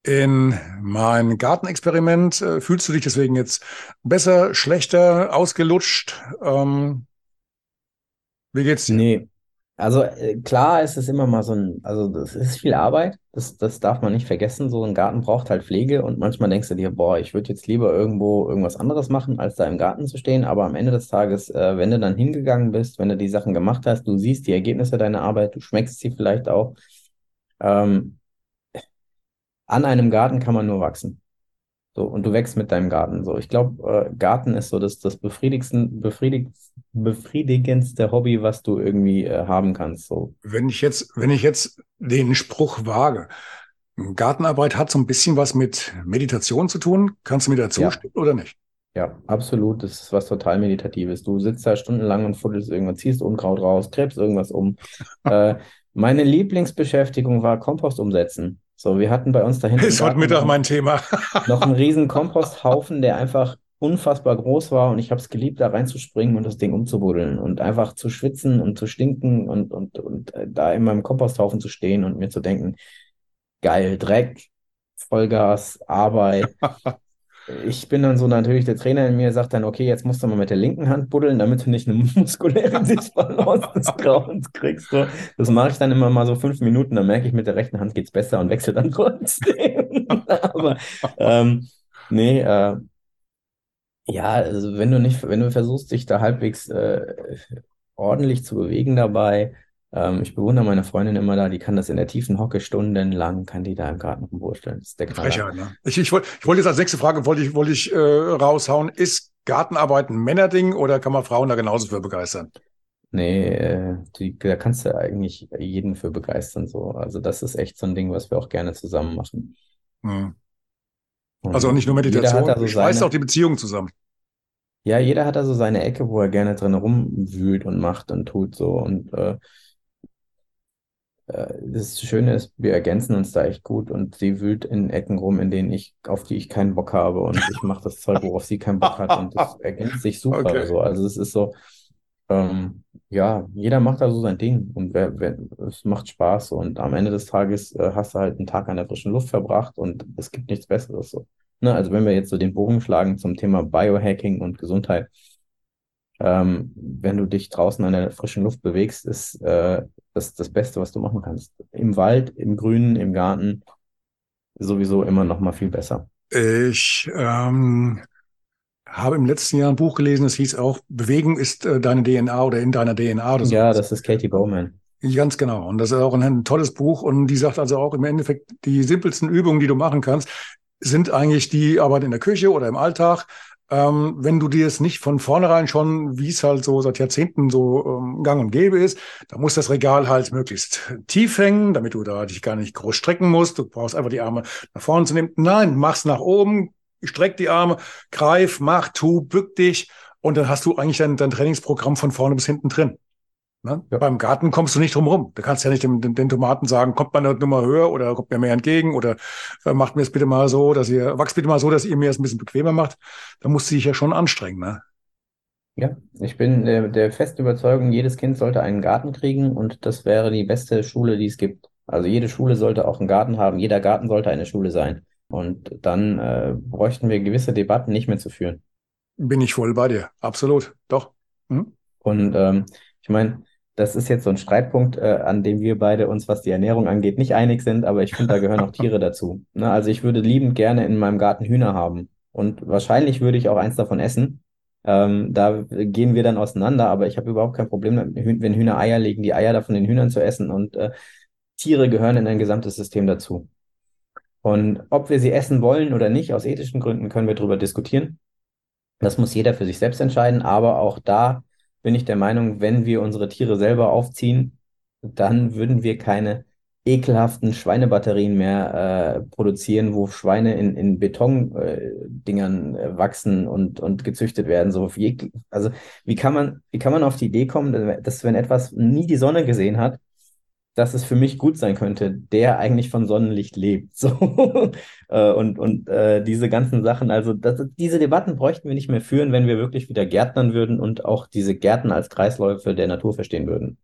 in mein Gartenexperiment? Äh, Fühlst du dich deswegen jetzt besser, schlechter, ausgelutscht? Ähm, wie geht's dir? Nee, also äh, klar ist es immer mal so ein, also das ist viel Arbeit, das, das darf man nicht vergessen. So ein Garten braucht halt Pflege und manchmal denkst du dir, boah, ich würde jetzt lieber irgendwo irgendwas anderes machen, als da im Garten zu stehen. Aber am Ende des Tages, äh, wenn du dann hingegangen bist, wenn du die Sachen gemacht hast, du siehst die Ergebnisse deiner Arbeit, du schmeckst sie vielleicht auch. Ähm, an einem Garten kann man nur wachsen. So, und du wächst mit deinem Garten. So, ich glaube, äh, Garten ist so das, das befriedigendste, befriedigt, befriedigendste Hobby, was du irgendwie äh, haben kannst. So, Wenn ich jetzt, wenn ich jetzt den Spruch wage, Gartenarbeit hat so ein bisschen was mit Meditation zu tun. Kannst du mir dazu ja, stimmen oder nicht? ja, absolut. Das ist was total Meditatives. Du sitzt da stundenlang und fuddelst irgendwas, ziehst Unkraut raus, gräbst irgendwas um. Äh, meine Lieblingsbeschäftigung war Kompost umsetzen. So, wir hatten bei uns da hinten Ist heute Mittag einen, mein Thema. noch einen riesen Komposthaufen, der einfach unfassbar groß war und ich habe es geliebt, da reinzuspringen und das Ding umzubuddeln und einfach zu schwitzen und zu stinken und, und, und äh, da in meinem Komposthaufen zu stehen und mir zu denken, geil, Dreck, Vollgas, Arbeit. Ich bin dann so natürlich, der Trainer in mir sagt dann, okay, jetzt musst du mal mit der linken Hand buddeln, damit du nicht eine muskuläre Disbalance des Grauens kriegst. So. Das mache ich dann immer mal so fünf Minuten, dann merke ich, mit der rechten Hand geht's besser und wechsle dann trotzdem. Aber ähm, nee, äh, ja, also wenn du nicht, wenn du versuchst, dich da halbwegs äh, ordentlich zu bewegen dabei, ähm, ich bewundere meine Freundin immer da, die kann das in der tiefen Hocke stundenlang, kann die da im Garten rumwursteln. Das ist der. Frechheit, ne? Ich, ich wollte ich wollte jetzt als nächste Frage wollte ich, wollte ich äh, raushauen. Ist Gartenarbeit ein Männerding oder kann man Frauen da genauso für begeistern? Nee, äh, die, da kannst du eigentlich jeden für begeistern, so. Also das ist echt so ein Ding, was wir auch gerne zusammen machen. Hm. Also nicht nur Meditation, da so schweißt auch seine, die Beziehung zusammen. ja, jeder hat da so seine Ecke, wo er gerne drin rumwühlt und macht und tut so. Und äh, das Schöne ist, wir ergänzen uns da echt gut und sie wühlt in Ecken rum, in denen ich, auf die ich keinen Bock habe und ich mache das Zeug, worauf sie keinen Bock hat und das ergänzt sich super Okay. so. Also es ist so, ähm, ja, jeder macht da so sein Ding und wer, wer, es macht Spaß und am Ende des Tages äh, hast du halt einen Tag an der frischen Luft verbracht und es gibt nichts Besseres so. Ne? Also wenn wir jetzt so den Bogen schlagen zum Thema Biohacking und Gesundheit, ähm, wenn du dich draußen an der frischen Luft bewegst, ist äh, das das Beste, was du machen kannst. Im Wald, im Grünen, im Garten, sowieso immer noch mal viel besser. Ich ähm, habe im letzten Jahr ein Buch gelesen, das hieß auch, Bewegung ist äh, deine DNA oder in deiner DNA oder so. Ja, das ist Katie Bowman. Ganz genau. Und das ist auch ein, ein tolles Buch. Und die sagt also auch im Endeffekt, die simpelsten Übungen, die du machen kannst, sind eigentlich die Arbeit in der Küche oder im Alltag. Ähm, wenn du dir es nicht von vornherein schon, wie es halt so seit Jahrzehnten so ähm, gang und gäbe ist, da muss das Regal halt möglichst tief hängen, damit du da dich gar nicht groß strecken musst. Du brauchst einfach die Arme nach vorne zu nehmen. Nein, mach's nach oben, streck die Arme, greif, mach, tu, bück dich und dann hast du eigentlich dein, dein Trainingsprogramm von vorne bis hinten drin. Ne? Ja. Beim Garten kommst du nicht drum rum. Du kannst ja nicht den, den, den Tomaten sagen, kommt mal eine Nummer höher oder kommt mir mehr entgegen oder äh, macht mir es bitte mal so, dass ihr, wachst bitte mal so, dass ihr mir es ein bisschen bequemer macht. Da musst du dich ja schon anstrengen. Ne? Ja, ich bin der, der festen Überzeugung, jedes Kind sollte einen Garten kriegen und das wäre die beste Schule, die es gibt. Also jede Schule sollte auch einen Garten haben, jeder Garten sollte eine Schule sein. Und dann äh, bräuchten wir gewisse Debatten nicht mehr zu führen. Bin ich voll bei dir. Absolut. Doch. Hm? Und ähm, ich meine, das ist jetzt so ein Streitpunkt, äh, an dem wir beide uns, was die Ernährung angeht, nicht einig sind, aber ich finde, da gehören auch Tiere dazu. Ne? Also ich würde liebend gerne in meinem Garten Hühner haben. Und wahrscheinlich würde ich auch eins davon essen. Ähm, da gehen wir dann auseinander, aber ich habe überhaupt kein Problem, wenn Hühner Eier legen, die Eier davon den Hühnern zu essen und äh, Tiere gehören in ein gesamtes System dazu. Und ob wir sie essen wollen oder nicht, aus ethischen Gründen können wir darüber diskutieren. Das muss jeder für sich selbst entscheiden, aber auch da bin ich der Meinung, wenn wir unsere Tiere selber aufziehen, dann würden wir keine ekelhaften Schweinebatterien mehr äh, produzieren, wo Schweine in, in Betondingern äh, äh, wachsen und, und gezüchtet werden. So wie, also wie kann man, wie kann man auf die Idee kommen, dass wenn etwas nie die Sonne gesehen hat, dass es für mich gut sein könnte, der eigentlich von Sonnenlicht lebt. So. Äh, und und äh, diese ganzen Sachen, also das, diese Debatten bräuchten wir nicht mehr führen, wenn wir wirklich wieder Gärtnern würden und auch diese Gärten als Kreisläufe der Natur verstehen würden.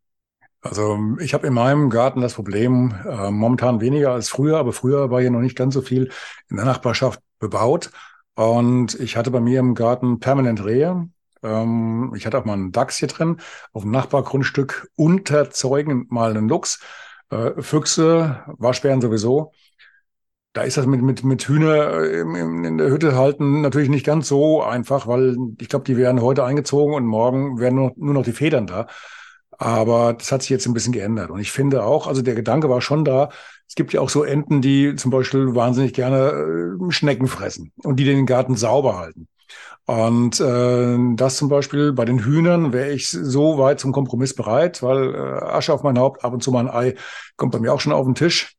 Also ich habe in meinem Garten das Problem, äh, momentan weniger als früher, aber früher war hier noch nicht ganz so viel in der Nachbarschaft bebaut. Und ich hatte bei mir im Garten permanent Rehe. Ähm, ich hatte auch mal einen Dachs hier drin, auf dem Nachbargrundstück unterzeugen mal einen Luchs. Äh, Füchse, Waschbären sowieso. Da ist das mit, mit, mit Hühner in, in der Hütte halten natürlich nicht ganz so einfach, weil ich glaube, die werden heute eingezogen und morgen werden nur, nur noch die Federn da. Aber das hat sich jetzt ein bisschen geändert. Und ich finde auch, also der Gedanke war schon da, es gibt ja auch so Enten, die zum Beispiel wahnsinnig gerne äh, Schnecken fressen und die den Garten sauber halten. Und äh, das zum Beispiel bei den Hühnern wäre ich so weit zum Kompromiss bereit, weil äh, Asche auf mein Haupt, ab und zu mal ein Ei kommt bei mir auch schon auf den Tisch.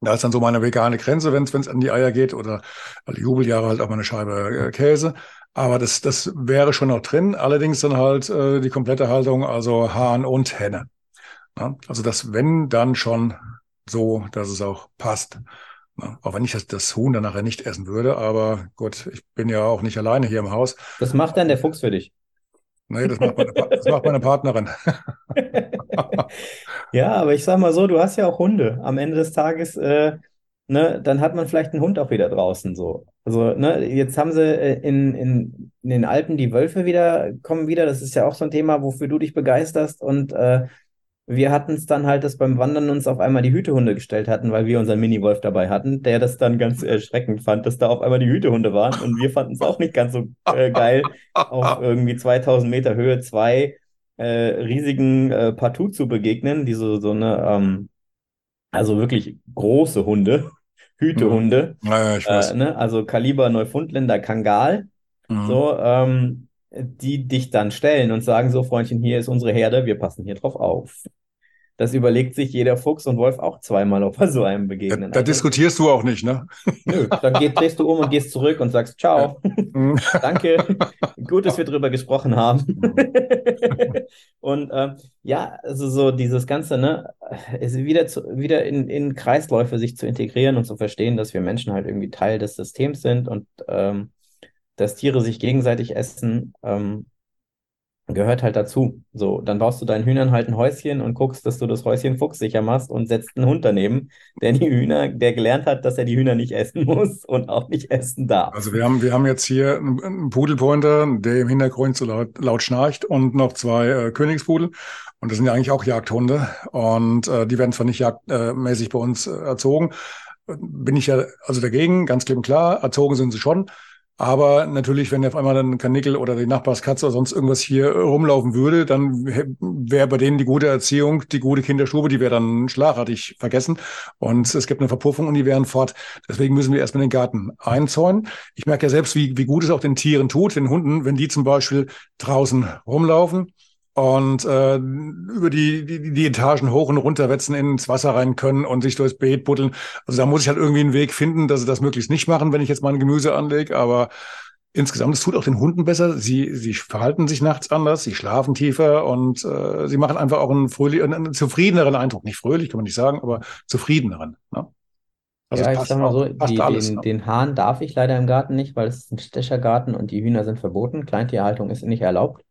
Da ist dann so meine vegane Grenze, wenn es an die Eier geht oder alle Jubeljahre halt auch mal eine Scheibe äh, Käse. Aber das, das wäre schon noch drin. Allerdings dann halt äh, die komplette Haltung, also Hahn und Henne. Ja? Also das wenn dann schon so, dass es auch passt. Auch wenn ich das, das Huhn dann nachher nicht essen würde. Aber gut, ich bin ja auch nicht alleine hier im Haus. Das macht dann der Fuchs für dich. Nee, das macht meine, das macht meine Partnerin. ja, aber ich sag mal so, du hast ja auch Hunde. Am Ende des Tages äh, ne, dann hat man vielleicht einen Hund auch wieder draußen so. Also, ne, jetzt haben sie äh, in, in, in den Alpen die Wölfe wieder, kommen wieder. Das ist ja auch so ein Thema, wofür du dich begeisterst. Und äh, wir hatten es dann halt, dass beim Wandern uns auf einmal die Hütehunde gestellt hatten, weil wir unseren Mini-Wolf dabei hatten, der das dann ganz erschreckend fand, dass da auf einmal die Hütehunde waren. Und wir fanden es auch nicht ganz so äh, geil, auf irgendwie 2000 Meter Höhe zwei äh, riesigen äh, Partout zu begegnen, die so, so eine, ähm, also wirklich große Hunde, Hütehunde. Mhm. Ja, ich weiß. Äh, ne? Also Kaliber Neufundländer Kangal. Mhm. So, ähm, die dich dann stellen und sagen: So, Freundchen, hier ist unsere Herde, wir passen hier drauf auf. Das überlegt sich jeder Fuchs und Wolf auch zweimal, ob er so einem begegnen. Da, da diskutierst du auch nicht, ne? Nö, dann geht, drehst du um und gehst zurück und sagst Ciao. Mhm. Danke. Gut, dass wir drüber gesprochen haben. und ähm, ja, also so dieses Ganze, ne, ist wieder, zu, wieder in, in Kreisläufe sich zu integrieren und zu verstehen, dass wir Menschen halt irgendwie Teil des Systems sind und ähm, dass Tiere sich gegenseitig essen. Ähm, gehört halt dazu. So, dann baust du deinen Hühnern halt ein Häuschen und guckst, dass du das Häuschen fuchssicher machst und setzt einen Hund daneben, der die Hühner, der gelernt hat, dass er die Hühner nicht essen muss und auch nicht essen darf. Also wir haben, wir haben jetzt hier einen Pudelpointer, der im Hintergrund so laut, laut schnarcht und noch zwei äh, Königspudel. Und das sind ja eigentlich auch Jagdhunde. Und äh, die werden zwar nicht jagdmäßig bei uns äh, erzogen. Bin ich ja also dagegen, ganz klipp und klar. Erzogen sind sie schon. Aber natürlich, wenn auf einmal dann ein Kanickel oder die Nachbarskatze oder sonst irgendwas hier rumlaufen würde, dann wäre bei denen die gute Erziehung, die gute Kinderstube, die wäre dann schlagartig vergessen. Und es gibt eine Verpuffung und die wären fort. Deswegen müssen wir erstmal den Garten einzäunen. Ich merke ja selbst, wie, wie gut es auch den Tieren tut, den Hunden, wenn die zum Beispiel draußen rumlaufen und äh, über die, die, die Etagen hoch und runter wetzen ins Wasser rein können und sich durchs Beet buddeln. Also da muss ich halt irgendwie einen Weg finden, dass sie das möglichst nicht machen, wenn ich jetzt mein Gemüse anlege. Aber insgesamt, es tut auch den Hunden besser. Sie, sie verhalten sich nachts anders, sie schlafen tiefer und äh, sie machen einfach auch einen, fröhlich, einen zufriedeneren Eindruck. Nicht fröhlich, kann man nicht sagen, aber zufriedeneren. Ne? Also ja, ich sag mal so, die, alles, den, ne? den Hahn darf ich leider im Garten nicht, weil es ist ein Stechergarten und die Hühner sind verboten. Kleintierhaltung ist nicht erlaubt.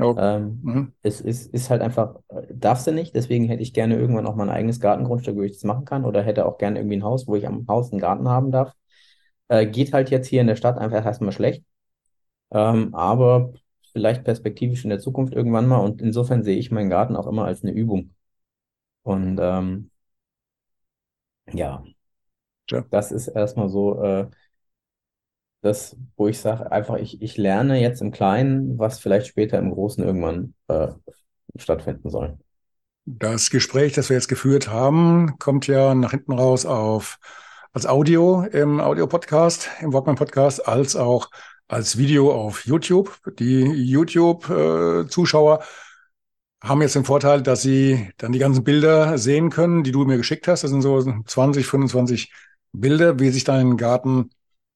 Okay. Ähm, mhm. Es ist, ist halt einfach, darfst du nicht, deswegen hätte ich gerne irgendwann auch mal ein eigenes Gartengrundstück, wo ich das machen kann, oder hätte auch gerne irgendwie ein Haus, wo ich am Haus einen Garten haben darf. Äh, geht halt jetzt hier in der Stadt einfach erstmal schlecht. Ähm, aber vielleicht perspektivisch in der Zukunft irgendwann mal. Und insofern sehe ich meinen Garten auch immer als eine Übung. Und ähm, ja, ja, das ist erstmal so äh, das, wo ich sage, einfach, ich, ich lerne jetzt im Kleinen, was vielleicht später im Großen irgendwann äh, stattfinden soll. Das Gespräch, das wir jetzt geführt haben, kommt ja nach hinten raus auf als Audio im Audio-Podcast, im Walkman-Podcast, als auch als Video auf YouTube. Die YouTube-Zuschauer haben jetzt den Vorteil, dass sie dann die ganzen Bilder sehen können, die du mir geschickt hast. Das sind so 20, 25 Bilder, wie sich dein Garten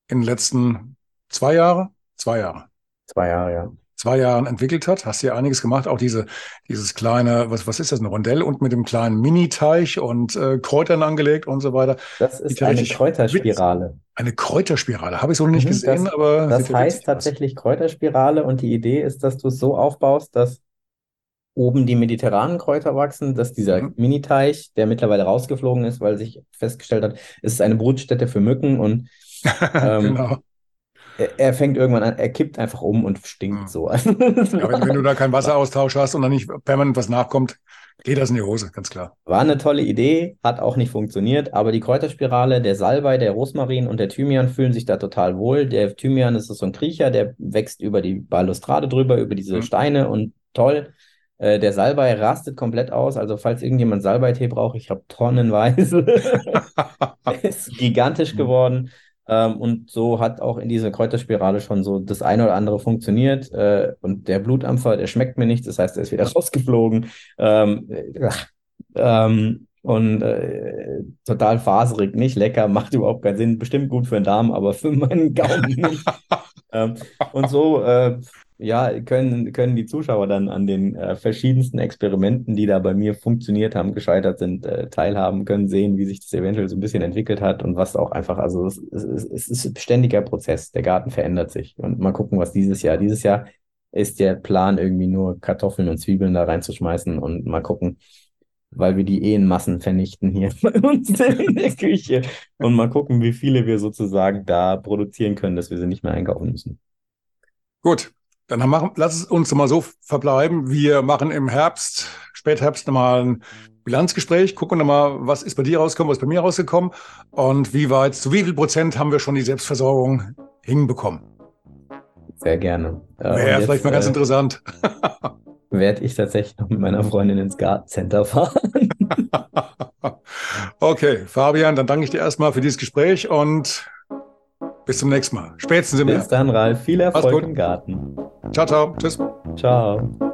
in den letzten zwei Jahren, zwei Jahre. Zwei Jahre, ja zwei Jahren entwickelt hat. Hast ja einiges gemacht, auch diese, dieses kleine, was, was ist das, ein Rondell und mit dem kleinen Mini-Teich und äh, Kräutern angelegt und so weiter. Das ist eine Kräuterspirale. Eine Kräuterspirale, habe ich so noch nicht mhm, gesehen, das, aber. Das heißt tatsächlich Kräuterspirale und die Idee ist, dass du es so aufbaust, dass oben die mediterranen Kräuter wachsen, dass dieser mhm. Mini-Teich, der mittlerweile rausgeflogen ist, weil sich festgestellt hat, es ist eine Brutstätte für Mücken und ähm, genau er, er, fängt irgendwann an, er kippt einfach um und stinkt hm. so. ja, wenn, wenn, du da keinen Wasseraustausch hast und dann nicht permanent was nachkommt, geht das in die Hose, ganz klar. War eine tolle Idee, hat auch nicht funktioniert, aber die Kräuterspirale, der Salbei, der Rosmarin und der Thymian fühlen sich da total wohl. Der Thymian ist so ein Kriecher, der wächst über die Balustrade drüber, über diese mhm. Steine und toll. Äh, der Salbei rastet komplett aus. Also, falls irgendjemand Salbeitee braucht, ich habe tonnenweise. ist gigantisch geworden. Ähm, und so hat auch in dieser Kräuterspirale schon so das eine oder andere funktioniert. Äh, und der Blutampfer, der schmeckt mir nicht, das heißt, er ist wieder rausgeflogen. Ähm, äh, ähm, und äh, total faserig, nicht lecker, macht überhaupt keinen Sinn. Bestimmt gut für den Darm, aber für meinen Gaumen nicht. ähm, und so äh, ja, können, können die Zuschauer dann an den äh, verschiedensten Experimenten, die da bei mir funktioniert haben, gescheitert sind, äh, teilhaben, können sehen, wie sich das eventuell so ein bisschen entwickelt hat und was auch einfach, also es, es, es ist ein ständiger Prozess. Der Garten verändert sich. Und mal gucken, was dieses Jahr. Dieses Jahr ist der Plan, irgendwie nur Kartoffeln und Zwiebeln da reinzuschmeißen und mal gucken, weil wir die eh in Massen vernichten hier bei uns in der Küche. Und mal gucken, wie viele wir sozusagen da produzieren können, dass wir sie nicht mehr einkaufen müssen. Gut, dann machen, lass es uns mal so verbleiben. Wir machen im Herbst, Spätherbst nochmal ein Bilanzgespräch, gucken nochmal, was ist bei dir rausgekommen, was ist bei mir rausgekommen und wie weit, zu wie viel Prozent haben wir schon die Selbstversorgung hinbekommen. Sehr gerne. Wäre vielleicht mal ganz äh, interessant. Werde ich tatsächlich noch mit meiner Freundin ins Gartencenter fahren. okay, Fabian, dann danke ich dir erstmal für dieses Gespräch und bis zum nächsten Mal. Spätestens im Bis dann, Ralf. Viel Erfolg im Garten. Ciao, ciao. Tschüss. Ciao.